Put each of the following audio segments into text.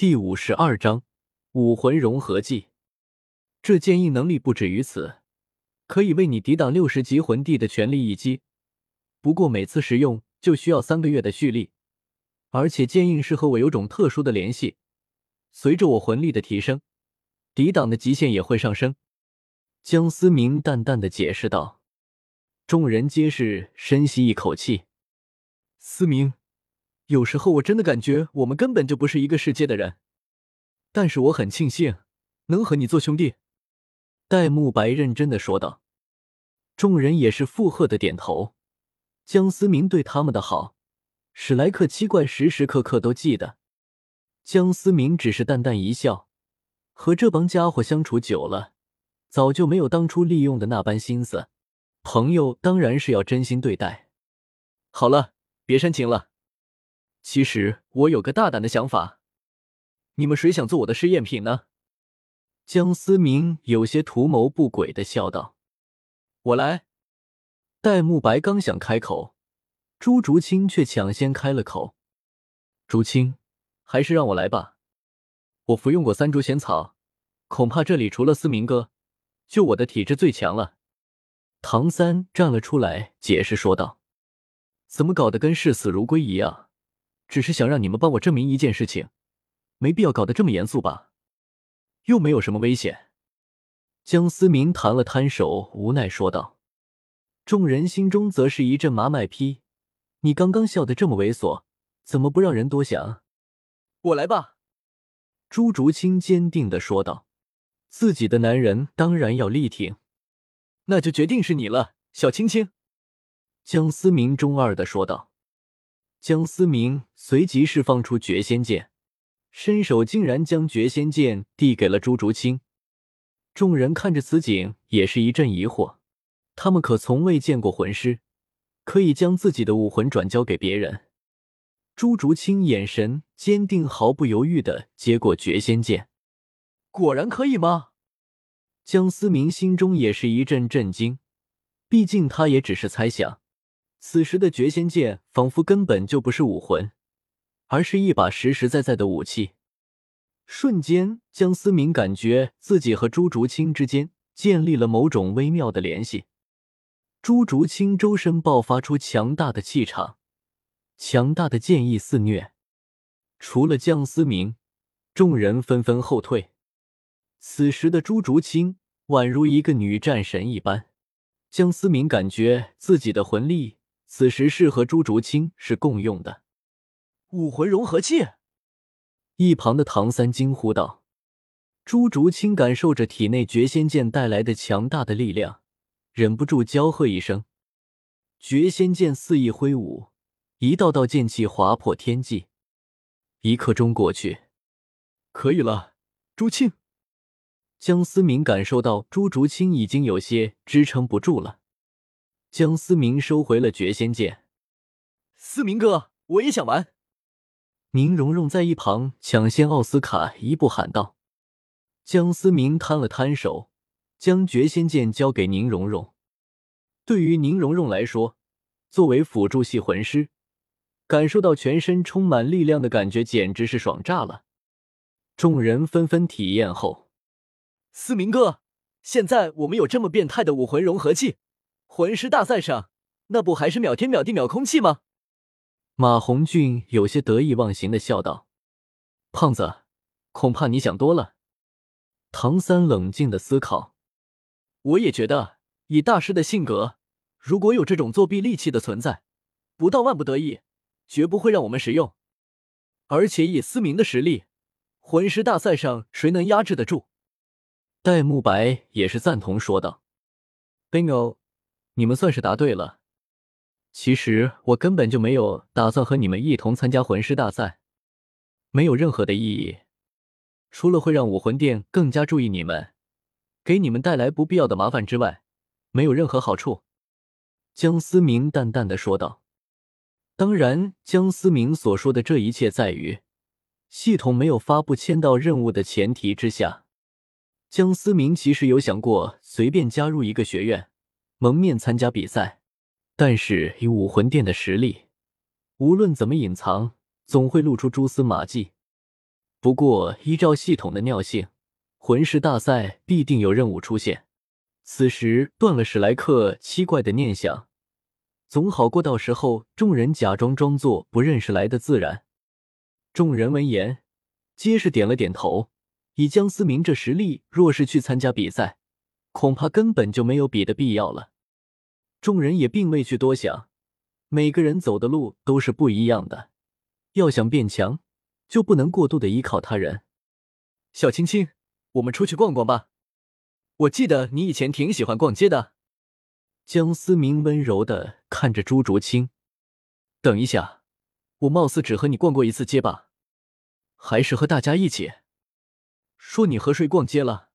第五十二章武魂融合技。这剑印能力不止于此，可以为你抵挡六十级魂帝的全力一击。不过每次使用就需要三个月的蓄力，而且剑印是和我有种特殊的联系，随着我魂力的提升，抵挡的极限也会上升。江思明淡淡的解释道。众人皆是深吸一口气。思明。有时候我真的感觉我们根本就不是一个世界的人，但是我很庆幸能和你做兄弟。”戴沐白认真的说道。众人也是附和的点头。江思明对他们的好，史莱克七怪时时刻刻都记得。江思明只是淡淡一笑，和这帮家伙相处久了，早就没有当初利用的那般心思。朋友当然是要真心对待。好了，别煽情了。其实我有个大胆的想法，你们谁想做我的试验品呢？江思明有些图谋不轨的笑道：“我来。”戴沐白刚想开口，朱竹清却抢先开了口：“竹清，还是让我来吧。我服用过三株仙草，恐怕这里除了思明哥，就我的体质最强了。”唐三站了出来，解释说道：“怎么搞得跟视死如归一样？”只是想让你们帮我证明一件事情，没必要搞得这么严肃吧？又没有什么危险。江思明弹了弹手，无奈说道。众人心中则是一阵麻麦批：你刚刚笑得这么猥琐，怎么不让人多想？我来吧。朱竹清坚定的说道。自己的男人当然要力挺，那就决定是你了，小青青。江思明中二的说道。江思明随即释放出绝仙剑，伸手竟然将绝仙剑递给了朱竹清。众人看着此景，也是一阵疑惑。他们可从未见过魂师可以将自己的武魂转交给别人。朱竹清眼神坚定，毫不犹豫的接过绝仙剑。果然可以吗？江思明心中也是一阵震惊，毕竟他也只是猜想。此时的绝仙剑仿佛根本就不是武魂，而是一把实实在在的武器。瞬间，江思明感觉自己和朱竹清之间建立了某种微妙的联系。朱竹清周身爆发出强大的气场，强大的剑意肆虐。除了江思明，众人纷纷后退。此时的朱竹清宛如一个女战神一般，江思明感觉自己的魂力。此时是和朱竹清是共用的武魂融合器。一旁的唐三惊呼道：“朱竹清感受着体内绝仙剑带来的强大的力量，忍不住娇喝一声。绝仙剑肆意挥舞，一道道剑气划破天际。一刻钟过去，可以了，朱清。江思明感受到朱竹清已经有些支撑不住了。江思明收回了绝仙剑，思明哥，我也想玩。宁荣荣在一旁抢先奥斯卡一步喊道。江思明摊了摊手，将绝仙剑交给宁荣荣。对于宁荣荣来说，作为辅助系魂师，感受到全身充满力量的感觉简直是爽炸了。众人纷纷体验后，思明哥，现在我们有这么变态的武魂融合器。魂师大赛上，那不还是秒天秒地秒空气吗？马红俊有些得意忘形的笑道：“胖子，恐怕你想多了。”唐三冷静的思考：“我也觉得，以大师的性格，如果有这种作弊利器的存在，不到万不得已，绝不会让我们使用。而且以思明的实力，魂师大赛上谁能压制得住？”戴沐白也是赞同说道：“Bingo。”你们算是答对了。其实我根本就没有打算和你们一同参加魂师大赛，没有任何的意义，除了会让武魂殿更加注意你们，给你们带来不必要的麻烦之外，没有任何好处。”江思明淡淡的说道。当然，江思明所说的这一切，在于系统没有发布签到任务的前提之下。江思明其实有想过随便加入一个学院。蒙面参加比赛，但是以武魂殿的实力，无论怎么隐藏，总会露出蛛丝马迹。不过依照系统的尿性，魂师大赛必定有任务出现。此时断了史莱克奇怪的念想，总好过到时候众人假装装作不认识来的自然。众人闻言，皆是点了点头。以江思明这实力，若是去参加比赛，恐怕根本就没有比的必要了。众人也并未去多想，每个人走的路都是不一样的，要想变强，就不能过度的依靠他人。小青青，我们出去逛逛吧。我记得你以前挺喜欢逛街的。江思明温柔的看着朱竹清。等一下，我貌似只和你逛过一次街吧？还是和大家一起？说你和谁逛街了？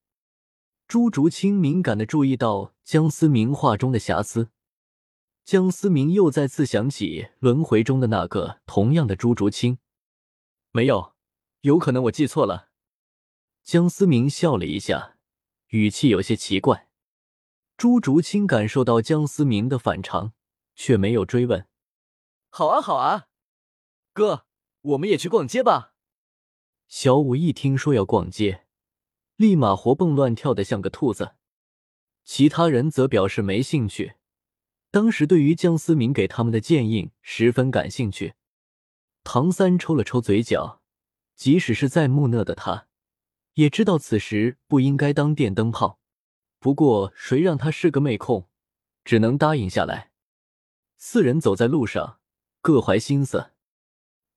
朱竹清敏感的注意到江思明话中的瑕疵。江思明又再次想起轮回中的那个同样的朱竹清，没有，有可能我记错了。江思明笑了一下，语气有些奇怪。朱竹清感受到江思明的反常，却没有追问。好啊，好啊，哥，我们也去逛街吧。小五一听说要逛街，立马活蹦乱跳的像个兔子。其他人则表示没兴趣。当时对于江思明给他们的建议十分感兴趣。唐三抽了抽嘴角，即使是再木讷的他，也知道此时不应该当电灯泡。不过谁让他是个妹控，只能答应下来。四人走在路上，各怀心思。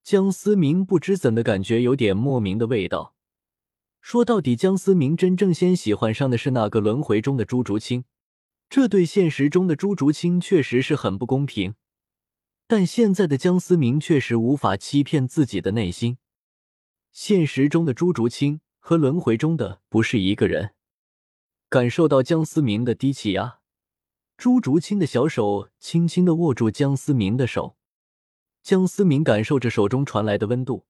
江思明不知怎的感觉有点莫名的味道。说到底，江思明真正先喜欢上的是那个轮回中的朱竹清，这对现实中的朱竹清确实是很不公平。但现在的江思明确实无法欺骗自己的内心。现实中的朱竹清和轮回中的不是一个人。感受到江思明的低气压，朱竹清的小手轻轻的握住江思明的手。江思明感受着手中传来的温度，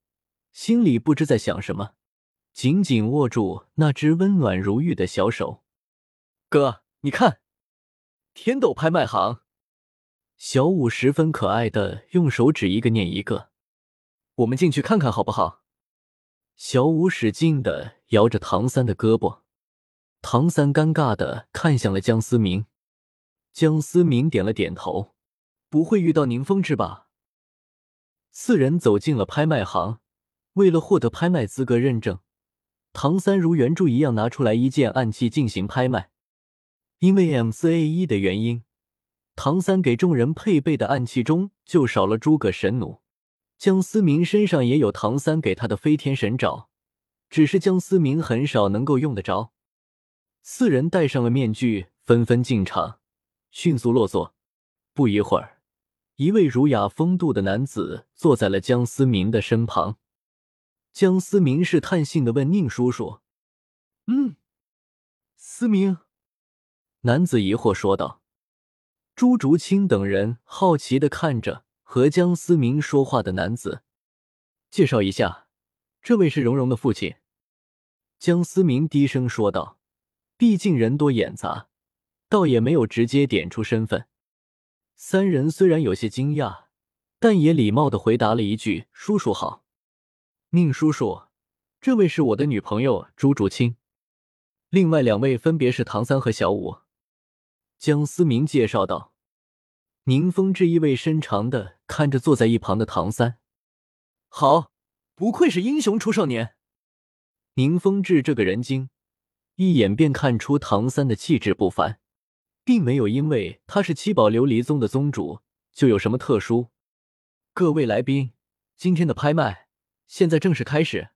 心里不知在想什么，紧紧握住那只温暖如玉的小手。哥，你看，天斗拍卖行。小五十分可爱的用手指一个念一个，我们进去看看好不好？小五使劲的摇着唐三的胳膊，唐三尴尬的看向了江思明。江思明点了点头，不会遇到宁风致吧？四人走进了拍卖行，为了获得拍卖资格认证，唐三如原著一样拿出来一件暗器进行拍卖。因为 M 四 A 一的原因，唐三给众人配备的暗器中就少了诸葛神弩。江思明身上也有唐三给他的飞天神爪，只是江思明很少能够用得着。四人戴上了面具，纷纷进场，迅速落座。不一会儿。一位儒雅风度的男子坐在了江思明的身旁。江思明试探性的问：“宁叔叔，嗯，思明。”男子疑惑说道。朱竹清等人好奇的看着和江思明说话的男子，介绍一下，这位是蓉蓉的父亲。江思明低声说道：“毕竟人多眼杂，倒也没有直接点出身份。”三人虽然有些惊讶，但也礼貌的回答了一句：“叔叔好。”宁叔叔，这位是我的女朋友朱竹清，另外两位分别是唐三和小五。江思明介绍道。宁风致意味深长的看着坐在一旁的唐三，好，不愧是英雄出少年。宁风致这个人精，一眼便看出唐三的气质不凡。并没有因为他是七宝琉璃宗的宗主就有什么特殊。各位来宾，今天的拍卖现在正式开始。